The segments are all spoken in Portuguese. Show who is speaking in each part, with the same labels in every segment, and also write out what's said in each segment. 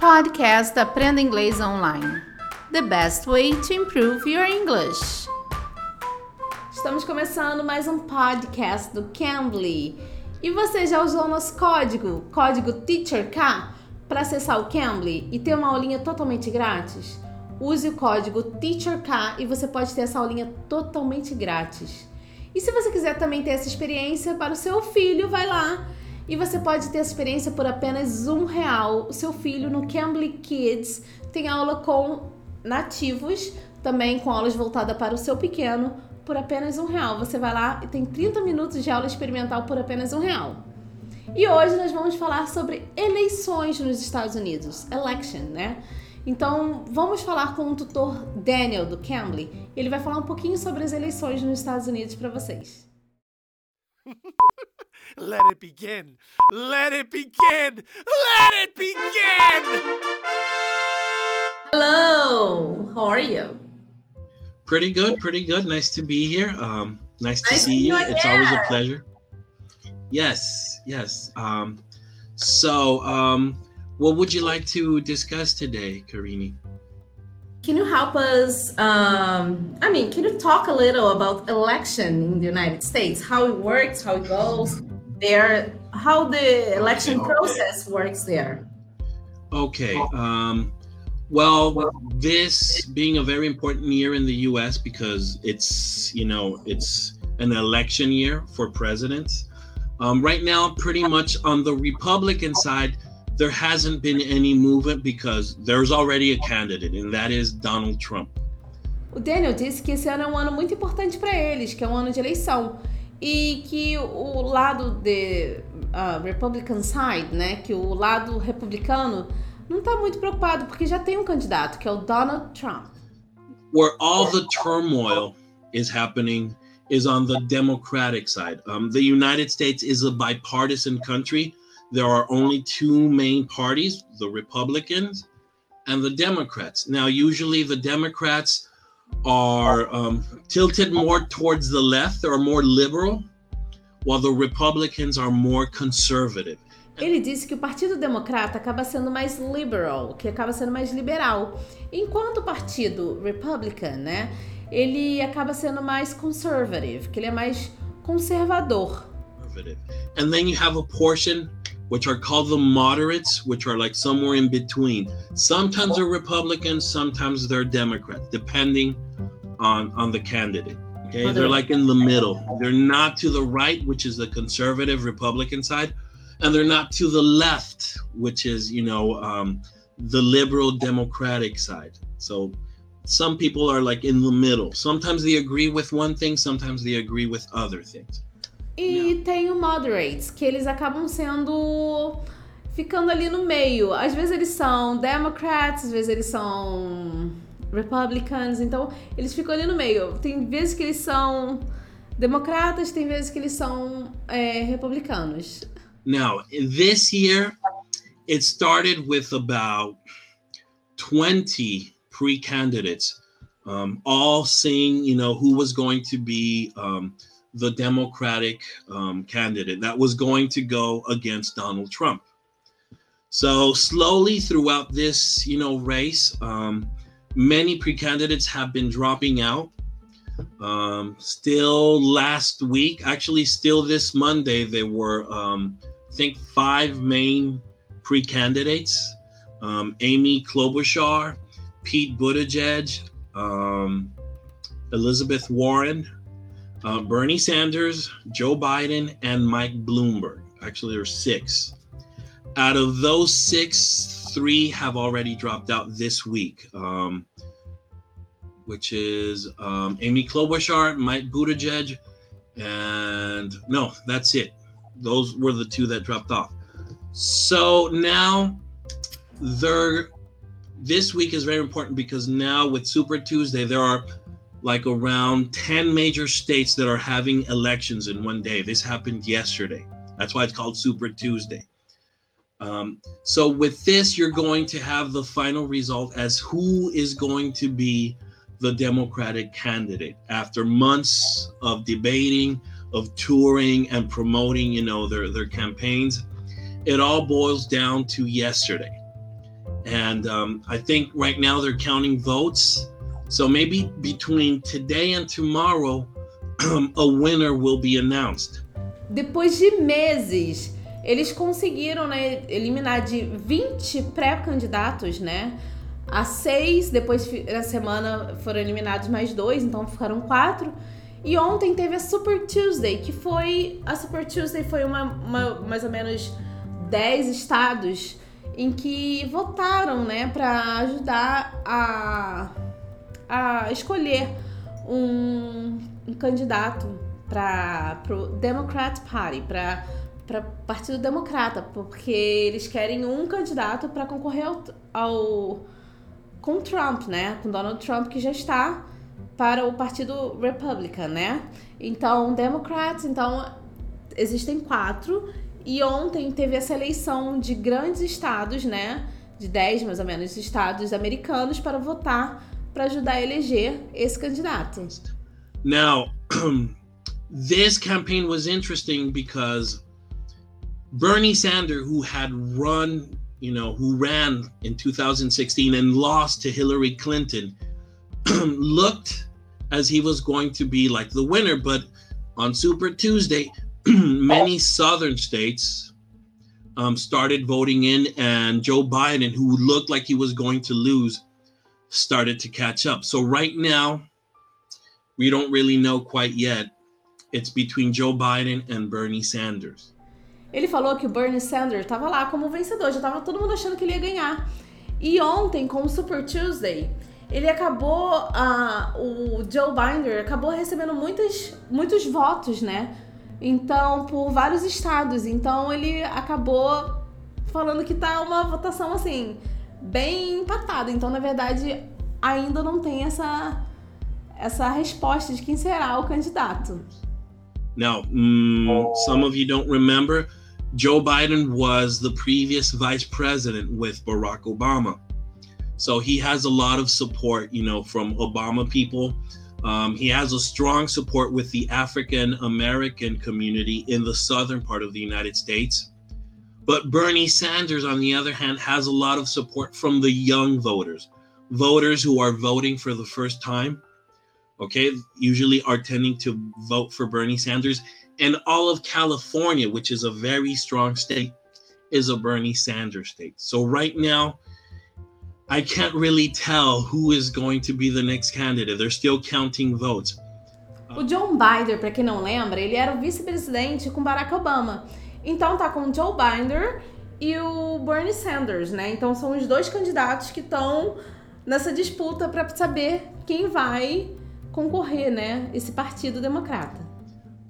Speaker 1: Podcast Aprenda Inglês Online. The best way to improve your English. Estamos começando mais um podcast do Cambly. E você já usou nosso código, código TEACHERK, para acessar o Cambly e ter uma aulinha totalmente grátis? Use o código TEACHERK e você pode ter essa aulinha totalmente grátis. E se você quiser também ter essa experiência para o seu filho, vai lá e você pode ter essa experiência por apenas um real. O seu filho no Cambly Kids tem aula com nativos, também com aulas voltadas para o seu pequeno, por apenas um real. Você vai lá e tem 30 minutos de aula experimental por apenas um real. E hoje nós vamos falar sobre eleições nos Estados Unidos, election, né? Então vamos falar com o tutor Daniel do Cambly. Ele vai falar um pouquinho sobre as eleições nos Estados Unidos para vocês.
Speaker 2: Let it begin. Let it begin. Let it begin.
Speaker 1: Hello. How are you?
Speaker 3: Pretty good. Pretty good. Nice to be here. Um, nice to
Speaker 1: Nice
Speaker 3: see
Speaker 1: to
Speaker 3: you.
Speaker 1: be
Speaker 3: It's always a pleasure. Yes. Yes. Um, so, um, what would you like to discuss today, Karini?
Speaker 1: Can you help us? Um, I mean, can you talk a little about election in the United States? How it works, how it goes there, how the election
Speaker 3: Okay, okay.
Speaker 1: process works there?
Speaker 3: Okay. Um, well, this being a very important year in the U.S. because it's you know it's an election year for presidents. Um, right now, pretty much on the Republican side, there hasn't been any movement because there's already a candidate, and that is Donald Trump.
Speaker 1: O Daniel disse que esse ano é um ano muito importante para eles, que é um ano de eleição. E que o lado de uh, Republican side, né, que o lado republicano não está muito preocupado porque já tem um candidato, que é o Donald Trump.
Speaker 3: Where all the turmoil is happening is on the Democratic side. Um, the United States is a bipartisan country. There are only two main parties the Republicans and the Democrats. Now, usually the Democrats are um, tilted more towards the left, they're more liberal, while the Republicans are more conservative.
Speaker 1: Ele disse que o Partido Democrata acaba sendo mais liberal, que acaba sendo mais liberal, enquanto o Partido Republican, né, ele acaba sendo mais conservative, que ele é mais conservador.
Speaker 3: conservative. And then you have a portion which are called the moderates, which are like somewhere in between. Sometimes they're Republicans, sometimes they're Democrats, depending on on the candidate. Okay, they're like in the middle. They're not to the right, which is the conservative Republican side, and they're not to the left, which is you know um, the liberal Democratic side. So some people are like in the middle. Sometimes they agree with one thing, sometimes they agree with other things.
Speaker 1: E tem o moderates, que eles acabam sendo ficando ali no meio. Às vezes eles são Democrats, às vezes eles são Republicans, então eles ficam ali no meio. Tem vezes que eles são democratas, tem vezes que eles são é, republicanos.
Speaker 3: Now, this year, it started with about 20 pre candidates, um, all saying, you know, who was going to be um, the Democratic um, candidate that was going to go against Donald Trump. So, slowly throughout this, you know, race, um, many pre candidates have been dropping out. Um, still last week, actually, still this Monday, there were, um, I think, five main pre candidates um, Amy Klobuchar, Pete Buttigieg, um, Elizabeth Warren, uh, Bernie Sanders, Joe Biden, and Mike Bloomberg. Actually, there's six. Out of those six, three have already dropped out this week. Um, which is um, Amy Klobuchar, Mike Buttigieg, and no, that's it. Those were the two that dropped off. So now they're this week is very important because now with Super Tuesday there are like around 10 major states that are having elections in one day. This happened yesterday. That's why it's called Super Tuesday. Um, so with this, you're going to have the final result as who is going to be the Democratic candidate after months of debating, of touring and promoting, you know, their their campaigns. It all boils down to yesterday. and um, I think right now they're counting votes. So maybe between today and tomorrow, a winner will be announced.
Speaker 1: Depois de meses, eles conseguiram né, eliminar de 20 pré-candidatos, né? A seis, depois da semana foram eliminados mais dois, então ficaram quatro. E ontem teve a Super Tuesday, que foi. A Super Tuesday foi uma, uma mais ou menos 10 estados em que votaram, né, para ajudar a, a escolher um, um candidato para o Democrat Party, para para Partido Democrata, porque eles querem um candidato para concorrer ao, ao com Trump, né, com Donald Trump que já está para o Partido Republican, né? Então, Democrats, então existem quatro e ontem teve essa eleição de grandes estados, né? De 10 mais ou menos estados americanos para votar para ajudar a eleger esse candidato.
Speaker 3: Now, this campaign was interesting because Bernie Sanders, who had run, you know, who ran in 2016 and lost to Hillary Clinton, looked as he was going to be like the winner. But on Super Tuesday, many southern states um, started voting in, and Joe Biden, who looked like he was going to lose, started to catch up. So right now, we don't really know quite yet. It's between Joe Biden and Bernie Sanders.
Speaker 1: Ele falou que o Bernie Sanders estava lá como vencedor, já estava todo mundo achando que ele ia ganhar. E ontem, com o Super Tuesday, ele acabou, uh, o Joe Binder acabou recebendo muitos, muitos votos, né? Então, por vários estados. Então, ele acabou falando que tá uma votação assim, bem empatada. Então, na verdade, ainda não tem essa, essa resposta de quem será o candidato.
Speaker 3: Now, mm, some of you don't remember, Joe Biden was the previous vice president with Barack Obama. So he has a lot of support, you know, from Obama people. Um, he has a strong support with the African American community in the southern part of the United States. But Bernie Sanders, on the other hand, has a lot of support from the young voters, voters who are voting for the first time. Okay, usually are tending to vote for Bernie Sanders. And all of California, which is a very strong state, is a Bernie Sanders state. So right now, I can't really tell who is going to be the next candidate. They're still counting votes.
Speaker 1: O John Biden, para quem não lembra, ele era o vice-presidente com Barack Obama. Então tá com o Joe Biden e o Bernie Sanders, né? Então são os dois candidatos que estão nessa disputa para saber quem vai concorrer, né? Esse partido democrata.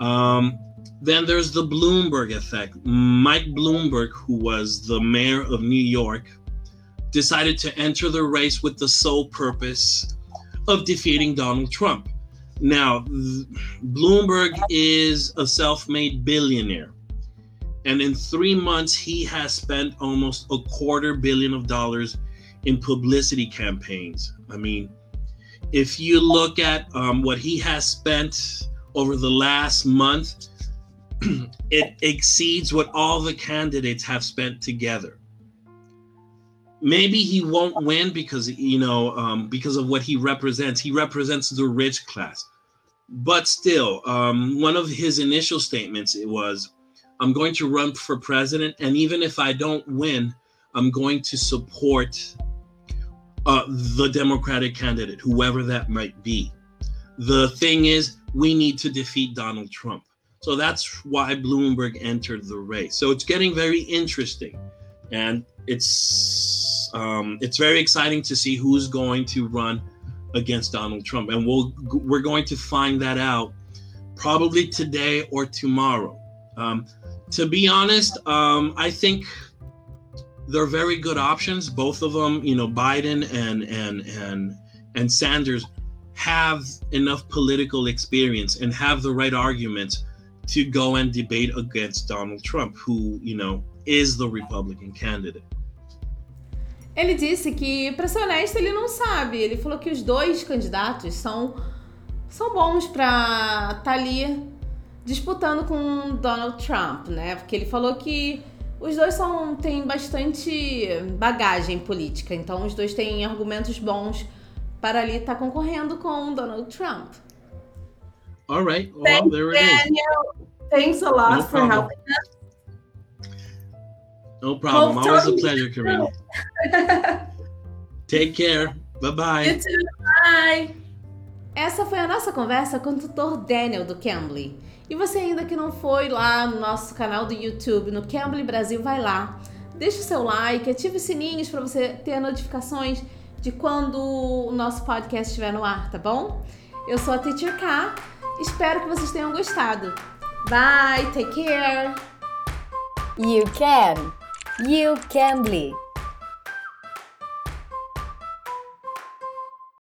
Speaker 3: Um, then there's the Bloomberg effect. Mike Bloomberg, who was the mayor of New York, decided to enter the race with the sole purpose of defeating Donald Trump. Now, Bloomberg is a self made billionaire. And in three months, he has spent almost a quarter billion of dollars in publicity campaigns. I mean, if you look at um, what he has spent over the last month, it exceeds what all the candidates have spent together maybe he won't win because you know um, because of what he represents. He represents the rich class, but still, um, one of his initial statements it was, "I'm going to run for president, and even if I don't win, I'm going to support uh, the Democratic candidate, whoever that might be." The thing is, we need to defeat Donald Trump. So that's why Bloomberg entered the race. So it's getting very interesting. And it's um, it's very exciting to see who's going to run against Donald Trump, and we'll we're going to find that out probably today or tomorrow. Um, to be honest, um, I think they're very good options. Both of them, you know, Biden and and and and Sanders have enough political experience and have the right arguments to go and debate against Donald Trump, who you know is the Republican candidate.
Speaker 1: Ele disse que, para ser honesto, ele não sabe. Ele falou que os dois candidatos são, são bons para estar ali disputando com Donald Trump, né? Porque ele falou que Os dois são têm bastante bagagem política, então os dois têm argumentos bons para ali estar tá concorrendo com Donald Trump.
Speaker 3: All right. Well, Thanks, there it Daniel.
Speaker 4: Is. Thanks a lot no for helping us.
Speaker 3: No problem. Hope Always a pleasure, Karina. Take care. Bye bye.
Speaker 4: You too. Bye.
Speaker 1: Essa foi a nossa conversa com o tutor Daniel do Cambly. E você ainda que não foi lá no nosso canal do YouTube, no Cambly Brasil, vai lá. Deixa o seu like, ative os sininhos para você ter notificações de quando o nosso podcast estiver no ar, tá bom? Eu sou a Teacher K. Espero que vocês tenham gostado. Bye, take care.
Speaker 5: You can. You can.